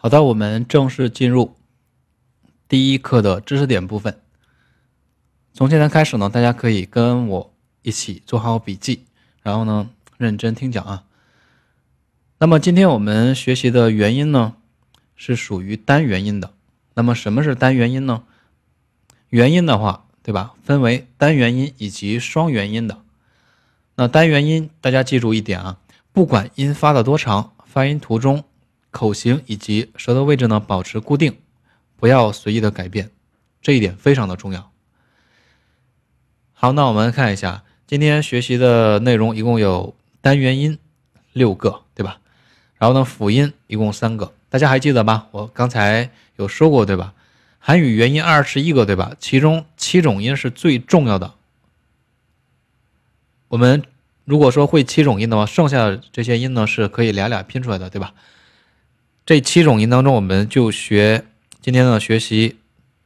好的，我们正式进入第一课的知识点部分。从现在开始呢，大家可以跟我一起做好笔记，然后呢认真听讲啊。那么今天我们学习的元音呢是属于单元音的。那么什么是单元音呢？元音的话，对吧？分为单元音以及双元音的。那单元音大家记住一点啊，不管音发的多长，发音途中。口型以及舌头位置呢，保持固定，不要随意的改变，这一点非常的重要。好，那我们看一下今天学习的内容，一共有单元音六个，对吧？然后呢，辅音一共三个，大家还记得吧？我刚才有说过，对吧？韩语元音二十一个，对吧？其中七种音是最重要的。我们如果说会七种音的话，剩下的这些音呢是可以俩俩拼出来的，对吧？这七种音当中，我们就学今天呢学习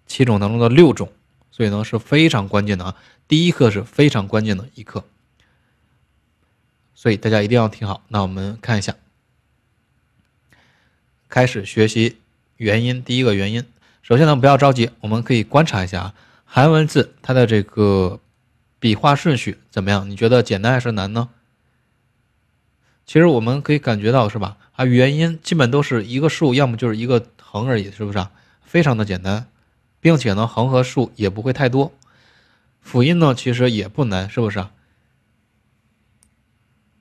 七种当中的六种，所以呢是非常关键的啊。第一课是非常关键的一课，所以大家一定要听好。那我们看一下，开始学习元音。第一个元音，首先呢不要着急，我们可以观察一下啊，韩文字它的这个笔画顺序怎么样？你觉得简单还是难呢？其实我们可以感觉到，是吧？啊，元音基本都是一个竖，要么就是一个横而已，是不是啊？非常的简单，并且呢，横和竖也不会太多。辅音呢，其实也不难，是不是啊？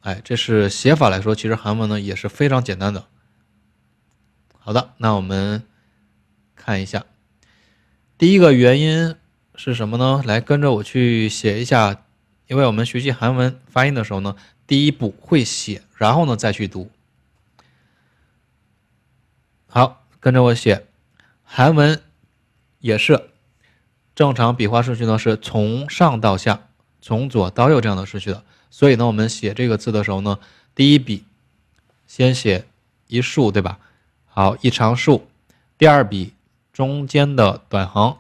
哎，这是写法来说，其实韩文呢也是非常简单的。好的，那我们看一下，第一个元音是什么呢？来跟着我去写一下，因为我们学习韩文发音的时候呢。第一步会写，然后呢再去读。好，跟着我写。韩文也是正常笔画顺序呢，是从上到下，从左到右这样的顺序的。所以呢，我们写这个字的时候呢，第一笔先写一竖，对吧？好，一长竖。第二笔中间的短横。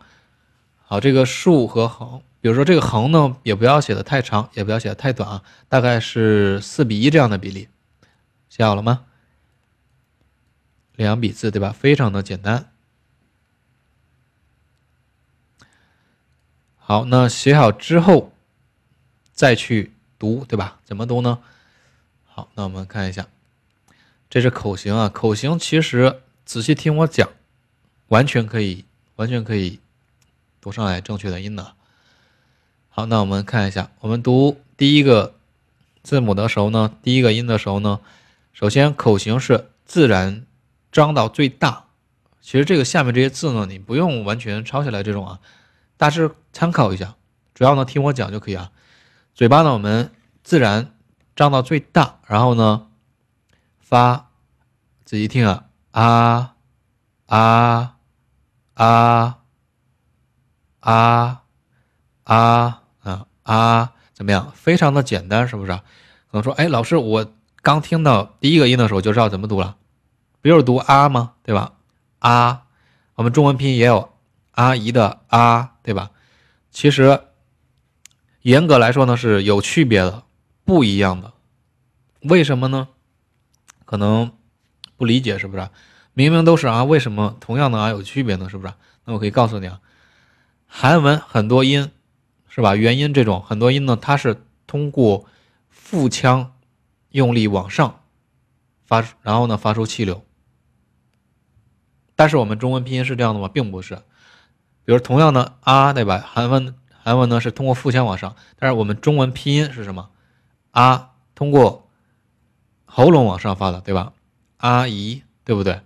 好，这个竖和横。比如说这个横呢，也不要写的太长，也不要写的太短啊，大概是四比一这样的比例，写好了吗？两笔字对吧？非常的简单。好，那写好之后再去读，对吧？怎么读呢？好，那我们看一下，这是口型啊，口型其实仔细听我讲，完全可以，完全可以读上来正确的音的。好，那我们看一下，我们读第一个字母的时候呢，第一个音的时候呢，首先口型是自然张到最大。其实这个下面这些字呢，你不用完全抄下来这种啊，大致参考一下，主要呢听我讲就可以啊。嘴巴呢，我们自然张到最大，然后呢发，仔细听啊，啊啊啊啊啊。啊怎么样？非常的简单，是不是？可能说，哎，老师，我刚听到第一个音的时候就知道怎么读了，不就是读啊吗？对吧？啊，我们中文拼音也有阿姨的啊，对吧？其实严格来说呢是有区别的，不一样的。为什么呢？可能不理解，是不是？明明都是啊，为什么同样的啊有区别呢？是不是？那我可以告诉你啊，韩文很多音。是吧？元音这种很多音呢，它是通过腹腔用力往上发，然后呢发出气流。但是我们中文拼音是这样的吗？并不是。比如同样的啊，对吧？韩文韩文呢是通过腹腔往上，但是我们中文拼音是什么？啊，通过喉咙往上发的，对吧？阿姨，对不对？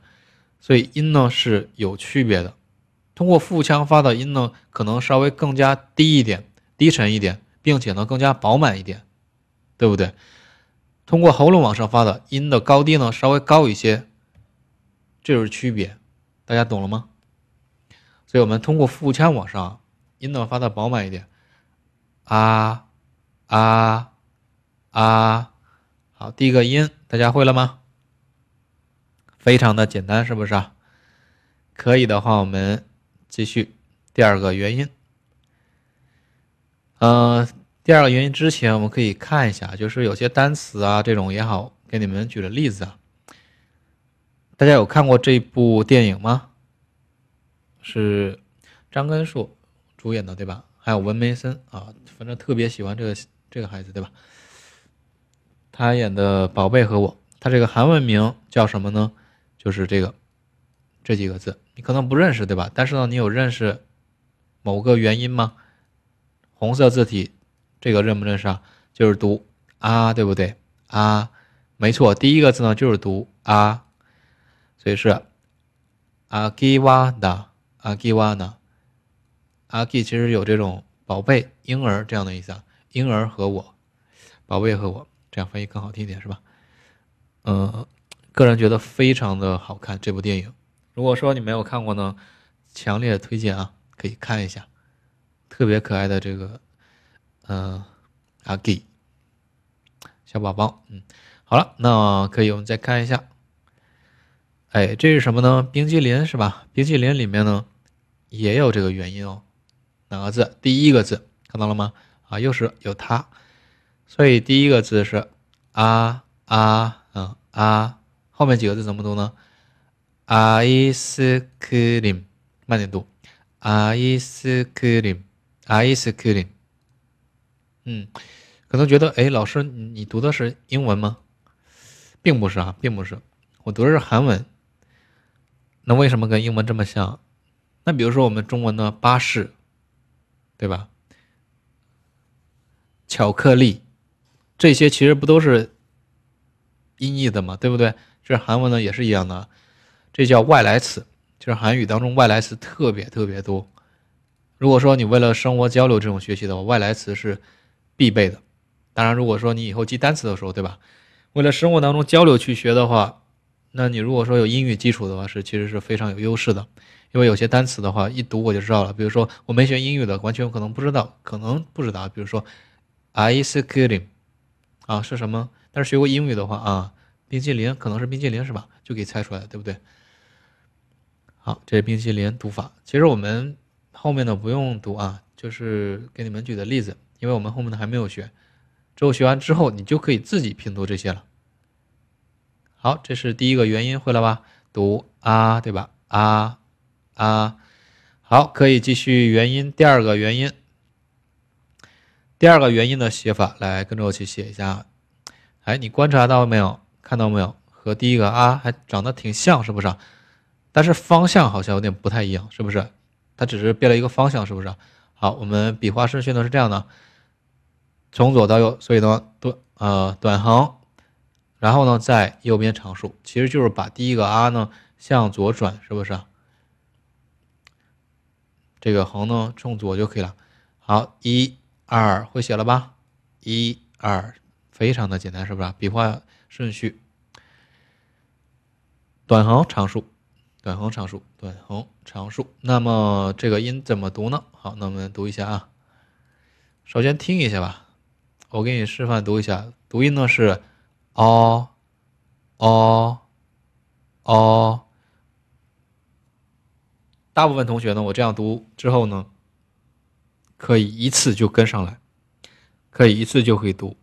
所以音呢是有区别的。通过腹腔发的音呢，可能稍微更加低一点。低沉一点，并且呢更加饱满一点，对不对？通过喉咙往上发的音的高低呢稍微高一些，这就是区别，大家懂了吗？所以我们通过腹腔往上，音呢发的饱满一点，啊啊啊，好，第一个音大家会了吗？非常的简单，是不是啊？可以的话，我们继续第二个元音。嗯，第二个原因之前我们可以看一下，就是有些单词啊，这种也好，给你们举个例子啊。大家有看过这部电影吗？是张根硕主演的，对吧？还有文梅森啊，反正特别喜欢这个这个孩子，对吧？他演的《宝贝和我》，他这个韩文名叫什么呢？就是这个这几个字，你可能不认识，对吧？但是呢，你有认识某个原因吗？红色字体，这个认不认识啊？就是读啊，对不对？啊，没错，第一个字呢就是读啊，所以是阿基瓦达。阿基瓦呢？阿基其实有这种宝贝、婴儿这样的意思啊。婴儿和我，宝贝和我，这样翻译更好听一点，是吧？嗯，个人觉得非常的好看这部电影。如果说你没有看过呢，强烈推荐啊，可以看一下，特别可爱的这个，嗯，阿基小宝宝。嗯，好了，那可以我们再看一下。哎，这是什么呢？冰激凌是吧？冰激凌里面呢？也有这个元音哦，哪个字？第一个字看到了吗？啊，又是有它，所以第一个字是啊啊嗯啊，后面几个字怎么读呢？아이스크 림， 慢点读，아이스크 림， ice cream。嗯，可能觉得，哎，老师，你读的是英文吗？并不是啊，并不是，我读的是韩文。那为什么跟英文这么像？那比如说我们中文的巴士，对吧？巧克力，这些其实不都是音译的嘛，对不对？这韩文呢也是一样的，这叫外来词，就是韩语当中外来词特别特别多。如果说你为了生活交流这种学习的话，外来词是必备的。当然，如果说你以后记单词的时候，对吧？为了生活当中交流去学的话，那你如果说有英语基础的话，是其实是非常有优势的。因为有些单词的话，一读我就知道了。比如说，我没学英语的，完全可能不知道，可能不知道。比如说，ice cream，啊是什么？但是学过英语的话啊，冰淇淋可能是冰淇淋是吧？就可以猜出来，对不对？好，这是冰淇淋读法。其实我们后面的不用读啊，就是给你们举的例子，因为我们后面的还没有学。之后学完之后，你就可以自己拼读这些了。好，这是第一个元音，会了吧？读啊，对吧？啊。啊，好，可以继续元音。第二个元音，第二个元音的写法，来跟着我去写一下。哎，你观察到没有？看到没有？和第一个啊还长得挺像，是不是？但是方向好像有点不太一样，是不是？它只是变了一个方向，是不是？好，我们笔画顺序呢是这样的，从左到右，所以呢短呃短横，然后呢在右边长竖，其实就是把第一个 “r” 呢向左转，是不是？这个横呢，冲左就可以了。好，一二会写了吧？一二，非常的简单，是不是？笔画顺序，短横长竖，短横长竖，短横长竖。那么这个音怎么读呢？好，那我们读一下啊。首先听一下吧，我给你示范读一下。读音呢是哦哦哦。大部分同学呢，我这样读之后呢，可以一次就跟上来，可以一次就可以读，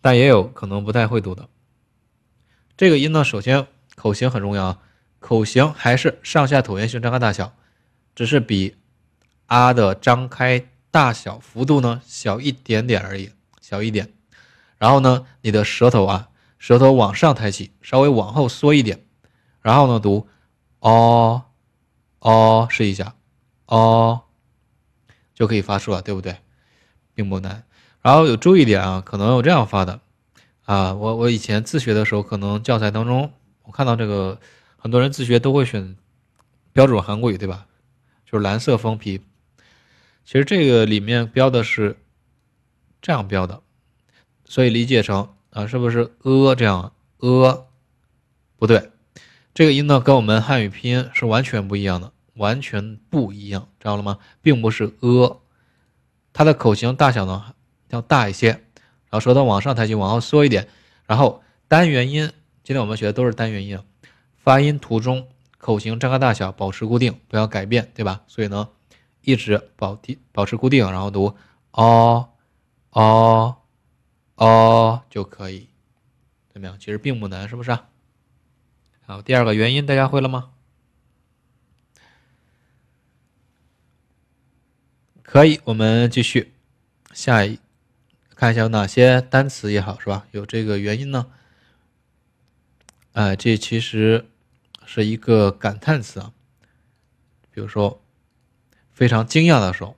但也有可能不太会读的。这个音呢，首先口型很重要啊，口型还是上下椭圆形张开大小，只是比啊的张开大小幅度呢小一点点而已，小一点。然后呢，你的舌头啊，舌头往上抬起，稍微往后缩一点，然后呢读哦。哦，试一下，哦，就可以发出了，对不对？并不难。然后有注意点啊，可能有这样发的啊。我我以前自学的时候，可能教材当中我看到这个，很多人自学都会选标准韩国语，对吧？就是蓝色封皮。其实这个里面标的是这样标的，所以理解成啊，是不是呃这样？呃，不对。这个音呢，跟我们汉语拼音是完全不一样的，完全不一样，知道了吗？并不是呃，它的口型大小呢要大一些，然后舌头往上抬起，往后缩一点，然后单元音，今天我们学的都是单元音，发音途中口型张开大小保持固定，不要改变，对吧？所以呢，一直保提保持固定，然后读哦哦哦就可以，怎么样？其实并不难，是不是啊？好，第二个元音大家会了吗？可以，我们继续下一看一下有哪些单词也好，是吧？有这个元音呢？哎，这其实是一个感叹词啊。比如说，非常惊讶的时候，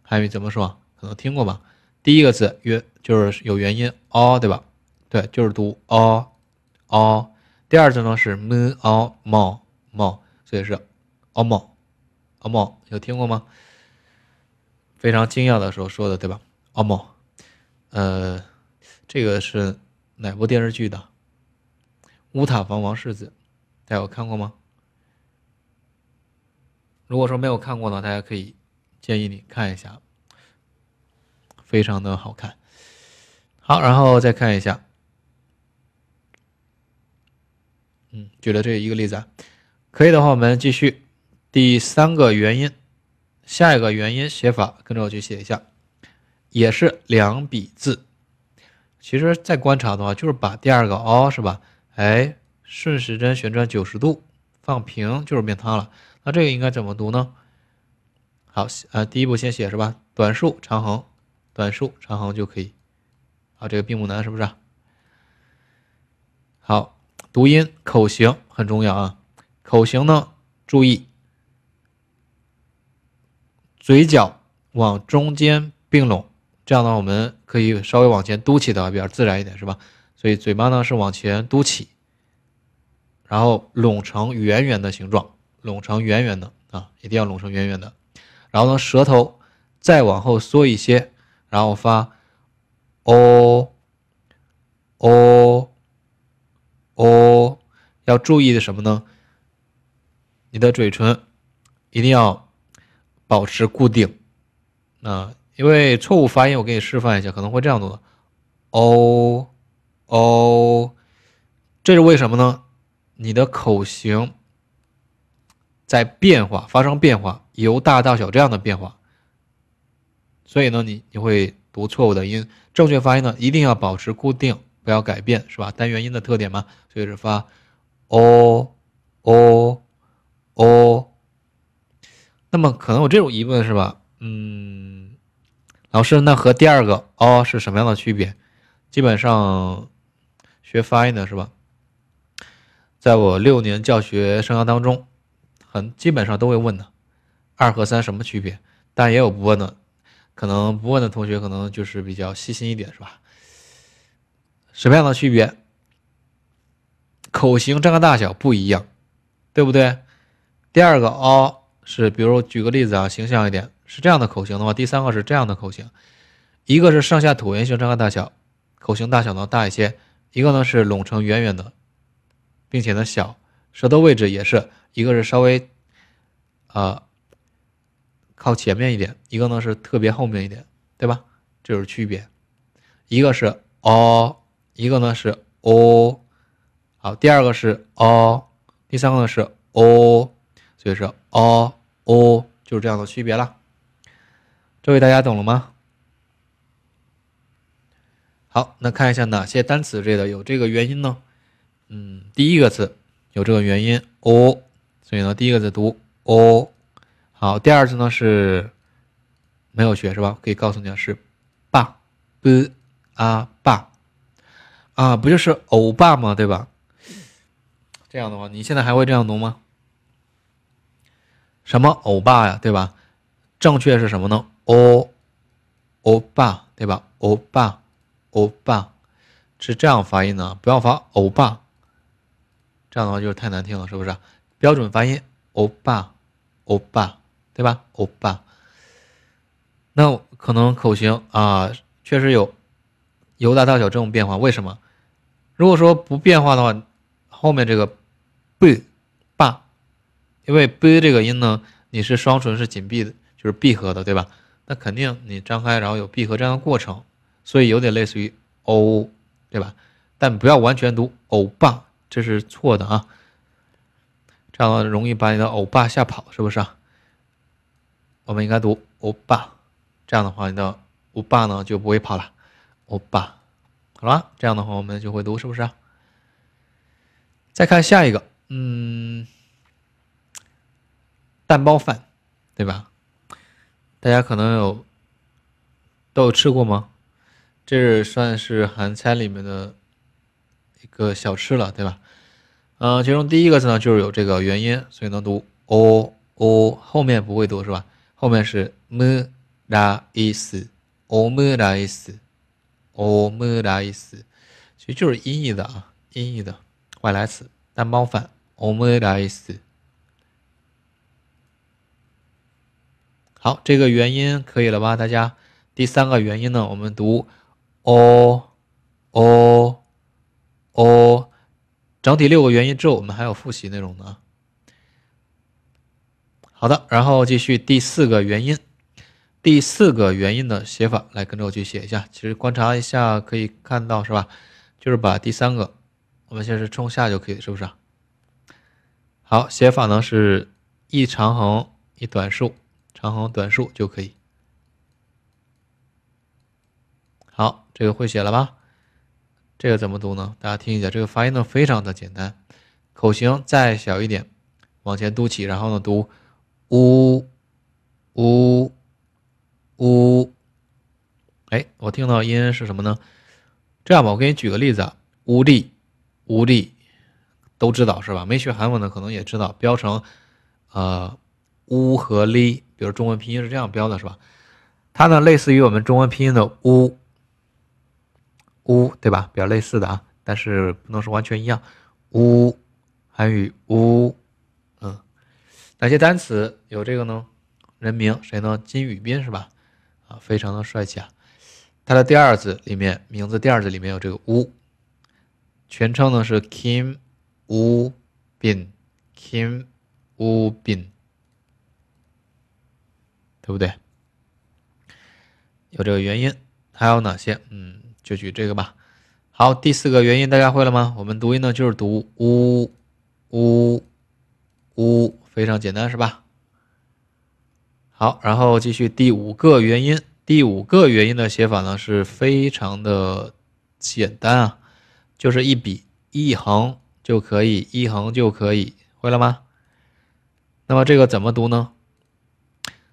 汉语怎么说？可能听过吧？第一个字元就是有元音 o，对吧？对，就是读 o o。第二字呢是 m o mo mo，所以是 o mo o mo，有听过吗？非常惊讶的时候说的，对吧？o mo，呃，这个是哪部电视剧的？乌塔房王世子，大家有看过吗？如果说没有看过呢，大家可以建议你看一下，非常的好看。好，然后再看一下，嗯，举了这一个例子啊，可以的话，我们继续第三个原因，下一个原因写法跟着我去写一下，也是两笔字。其实再观察的话，就是把第二个 o 是吧？哎，顺时针旋转九十度放平，就是变它了。那这个应该怎么读呢？好，呃，第一步先写是吧？短竖长横，短竖长横就可以。好，这个并不难，是不是？好，读音口型很重要啊。口型呢，注意嘴角往中间并拢，这样呢，我们可以稍微往前嘟起的比较自然一点，是吧？所以嘴巴呢是往前嘟起，然后拢成圆圆的形状。拢成圆圆的啊，一定要拢成圆圆的。然后呢，舌头再往后缩一些，然后发 o o o。要注意的什么呢？你的嘴唇一定要保持固定啊，因为错误发音，我给你示范一下，可能会这样读的 o o。这是为什么呢？你的口型。在变化，发生变化，由大到小这样的变化，所以呢，你你会读错误的音，正确发音呢一定要保持固定，不要改变，是吧？单元音的特点嘛，所以是发哦哦哦。那么可能有这种疑问是吧？嗯，老师，那和第二个哦是什么样的区别？基本上学发音的是吧？在我六年教学生涯当中。很基本上都会问的，二和三什么区别？但也有不问的，可能不问的同学可能就是比较细心一点，是吧？什么样的区别？口型张开大小不一样，对不对？第二个 o 是，比如举个例子啊，形象一点，是这样的口型的话，第三个是这样的口型，一个是上下椭圆形张开大小，口型大小呢大一些，一个呢是拢成圆圆的，并且呢小，舌头位置也是。一个是稍微，啊，靠前面一点，一个呢是特别后面一点，对吧？这就是区别。一个是 o，一个呢是 o。好，第二个是 o，第三个呢是 o，所以是 o o，就是这样的区别了。这位大家懂了吗？好，那看一下哪些单词这的有这个元音呢？嗯，第一个字有这个元音 o。所以呢，第一个字读 o，好，第二字呢是没有学是吧？可以告诉你啊是爸 b 啊爸啊，不就是欧巴吗？对吧？这样的话，你现在还会这样读吗？什么欧巴呀，对吧？正确是什么呢？欧欧巴，对吧？欧巴欧巴是这样发音的，不要发欧巴，这样的话就是太难听了，是不是？标准发音，欧巴，欧巴，对吧？欧巴。那可能口型啊，确实有由大到小这种变化。为什么？如果说不变化的话，后面这个 b 爸，因为 b 这个音呢，你是双唇是紧闭的，就是闭合的，对吧？那肯定你张开，然后有闭合这样的过程，所以有点类似于 o，对吧？但不要完全读欧巴，这是错的啊。这样容易把你的欧巴吓跑，是不是啊？我们应该读欧巴，这样的话你的欧巴呢就不会跑了。欧巴，好了，这样的话我们就会读，是不是？再看下一个，嗯，蛋包饭，对吧？大家可能有都有吃过吗？这是算是韩餐里面的一个小吃了，对吧？嗯，其中第一个字呢就是有这个元音，所以能读 o o，后面不会读是吧？后面是 m ra is，o m ra is，o m ra is，其实就是音译的啊，音译的外来词，蛋包饭 o m ra is。好，这个元音可以了吧？大家，第三个元音呢，我们读。哦哦哦，整体六个元音之后，我们还有复习内容呢。好的，然后继续第四个元音，第四个元音的写法，来跟着我去写一下。其实观察一下可以看到，是吧？就是把第三个，我们先是冲下就可以，是不是？好，写法呢是一长横一短竖，长横短竖就可以。好，这个会写了吧？这个怎么读呢？大家听一下，这个发音呢非常的简单，口型再小一点，往前嘟起，然后呢读呜呜呜。哎，我听到音是什么呢？这样吧，我给你举个例子啊，乌力乌力都知道是吧？没学韩文的可能也知道，标成呃乌和力，比如中文拼音是这样标的，是吧？它呢类似于我们中文拼音的乌。乌对吧？比较类似的啊，但是不能说完全一样。乌，韩语乌，嗯，哪些单词有这个呢？人名谁呢？金宇彬是吧？啊，非常的帅气啊。他的第二字里面，名字第二字里面有这个乌。全称呢是 Kim Woo Bin，Kim Woo Bin，对不对？有这个原因，还有哪些？嗯。就举这个吧。好，第四个元音大家会了吗？我们读音呢就是读呜呜呜，非常简单是吧？好，然后继续第五个元音。第五个元音的写法呢是非常的简单啊，就是一笔一横就可以，一横就可以，会了吗？那么这个怎么读呢？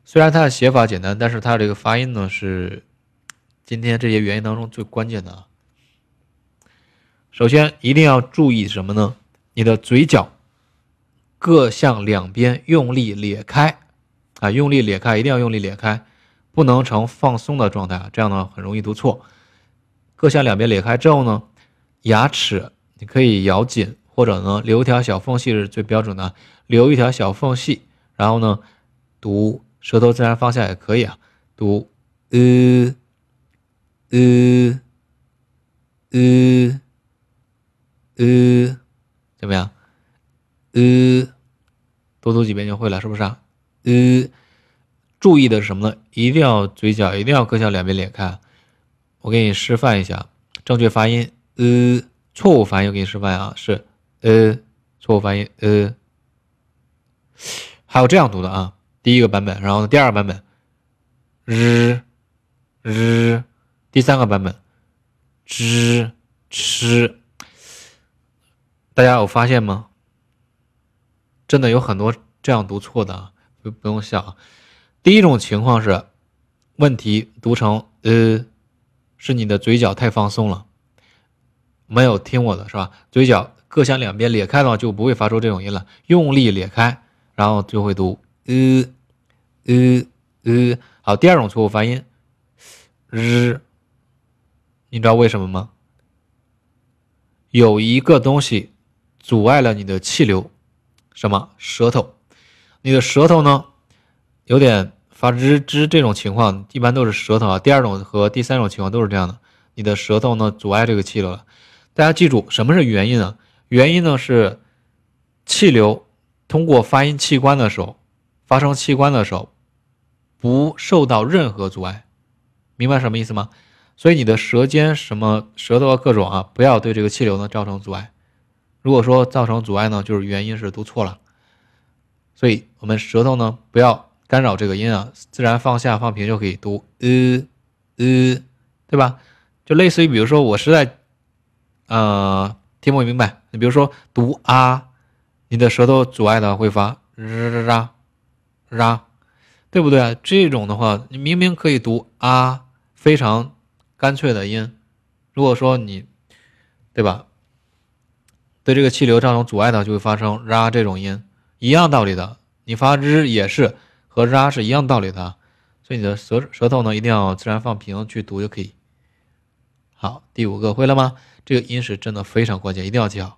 虽然它的写法简单，但是它这个发音呢是。今天这些原因当中最关键的啊，首先一定要注意什么呢？你的嘴角各向两边用力咧开啊，用力咧开，一定要用力咧开，不能呈放松的状态啊，这样呢很容易读错。各向两边咧开之后呢，牙齿你可以咬紧，或者呢留一条小缝隙是最标准的，留一条小缝隙，然后呢读舌头自然放下也可以啊，读呃。呃，呃，呃，怎么样？呃，多读几遍就会了，是不是啊？呃，注意的是什么呢？一定要嘴角一定要各向两边咧开。我给你示范一下正确发音。呃，错误发音我给你示范啊，是呃，错误发音呃。还有这样读的啊，第一个版本，然后第二个版本，日日。第三个版本，zh 吃，大家有发现吗？真的有很多这样读错的啊，不不用笑。第一种情况是，问题读成呃，是你的嘴角太放松了，没有听我的是吧？嘴角各向两边咧开的话，就不会发出这种音了。用力咧开，然后就会读呃呃呃。好，第二种错误发音 z。你知道为什么吗？有一个东西阻碍了你的气流，什么？舌头。你的舌头呢，有点发吱吱这种情况，一般都是舌头啊。第二种和第三种情况都是这样的，你的舌头呢阻碍这个气流了。大家记住，什么是原因呢？原因呢是气流通过发音器官的时候，发生器官的时候，不受到任何阻碍。明白什么意思吗？所以你的舌尖什么舌头啊各种啊，不要对这个气流呢造成阻碍。如果说造成阻碍呢，就是原因是读错了。所以我们舌头呢不要干扰这个音啊，自然放下放平就可以读呃呃，对吧？就类似于比如说我实在呃听不明白？你比如说读啊，你的舌头阻碍的会发 ra ra ra，对不对啊？这种的话，你明明可以读啊，非常干脆的音。如果说你，对吧？对这个气流造成阻碍的，就会发生 r 这种音，一样道理的。你发 r 也是和 r 是一样道理的，所以你的舌舌头呢一定要自然放平去读就可以。好，第五个会了吗？这个音是真的非常关键，一定要记好，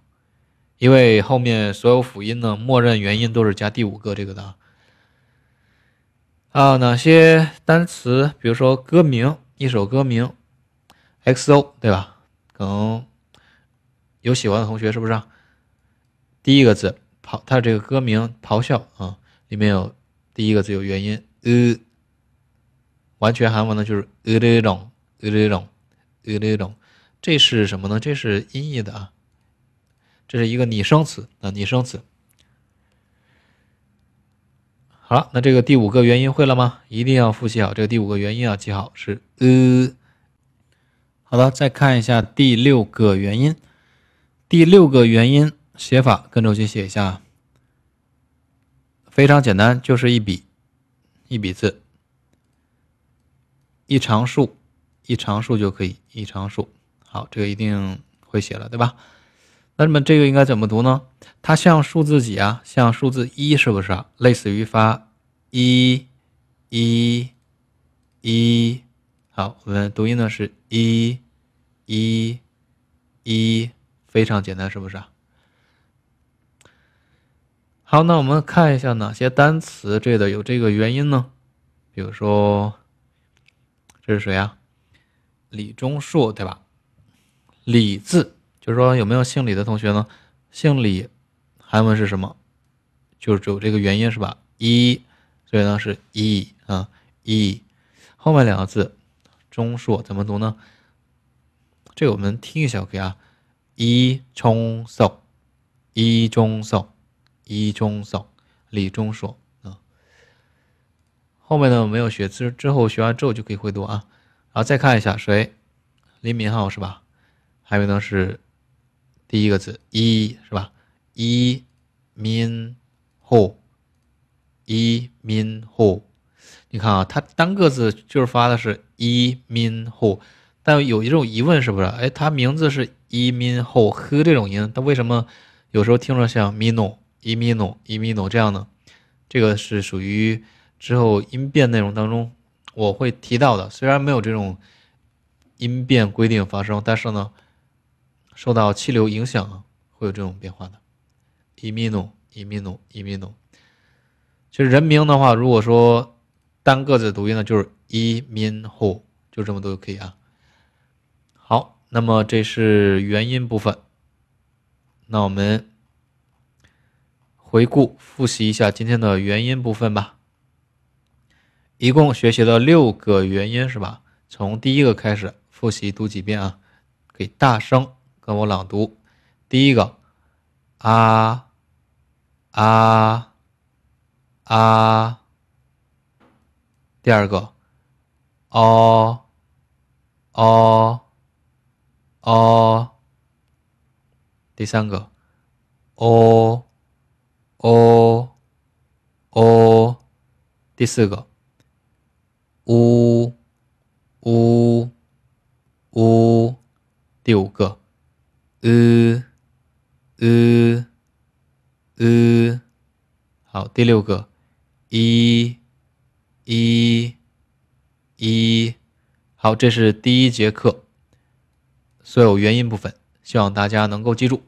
因为后面所有辅音呢，默认元音都是加第五个这个的。啊，哪些单词？比如说歌名，一首歌名。Xo 对吧？可能有喜欢的同学是不是？第一个字咆，它这个歌名咆哮啊，里面有第一个字有元音呃，完全韩文呢就是呃这种呃这种呃这种，这是什么呢？这是音译的啊，这是一个拟声词啊，拟声词。好了，那这个第五个元音会了吗？一定要复习好这个第五个元音要记好是呃。好的，再看一下第六个元音。第六个元音写法，跟着我去写一下。非常简单，就是一笔一笔字，一长竖，一长竖就可以，一长竖。好，这个一定会写了，对吧？那么这个应该怎么读呢？它像数字几啊？像数字一，是不是啊？类似于发一，一，一。好，我们读音呢是一，一，一，非常简单，是不是啊？好，那我们看一下哪些单词这的有这个元音呢？比如说，这是谁啊？李钟硕，对吧？李字，就是说有没有姓李的同学呢？姓李，韩文是什么？就是有这个元音是吧？一，所以呢是一啊一，后面两个字。中硕怎么读呢？这个我们听一下，OK 啊？一中硕，一中硕，一中硕，李中硕啊。后面呢我没有学之之后学完之后就可以会读啊。然后再看一下谁？李敏镐是吧？还有呢是第一个字一是吧？一民后，一民后。你看啊，它单个字就是发的是一 min 后，但有一种疑问是不是？哎，它名字是一 min 后呵这种音，它为什么有时候听着像 mino 一 mino 一 mino 这样呢？这个是属于之后音变内容当中我会提到的。虽然没有这种音变规定发生，但是呢，受到气流影响会有这种变化的。一 mino 一 mino 一 mino。其实人名的话，如果说单个字读音呢，就是一 min 后，就这么多就可以啊。好，那么这是元音部分。那我们回顾复习一下今天的元音部分吧。一共学习了六个元音，是吧？从第一个开始复习读几遍啊？可以大声跟我朗读。第一个啊啊啊。第二个，哦，哦，哦。第三个，哦，哦，哦。第四个，呜，呜，呜。第五个，呃，呃，呃。好，第六个，一。一，一，好，这是第一节课所有元音部分，希望大家能够记住。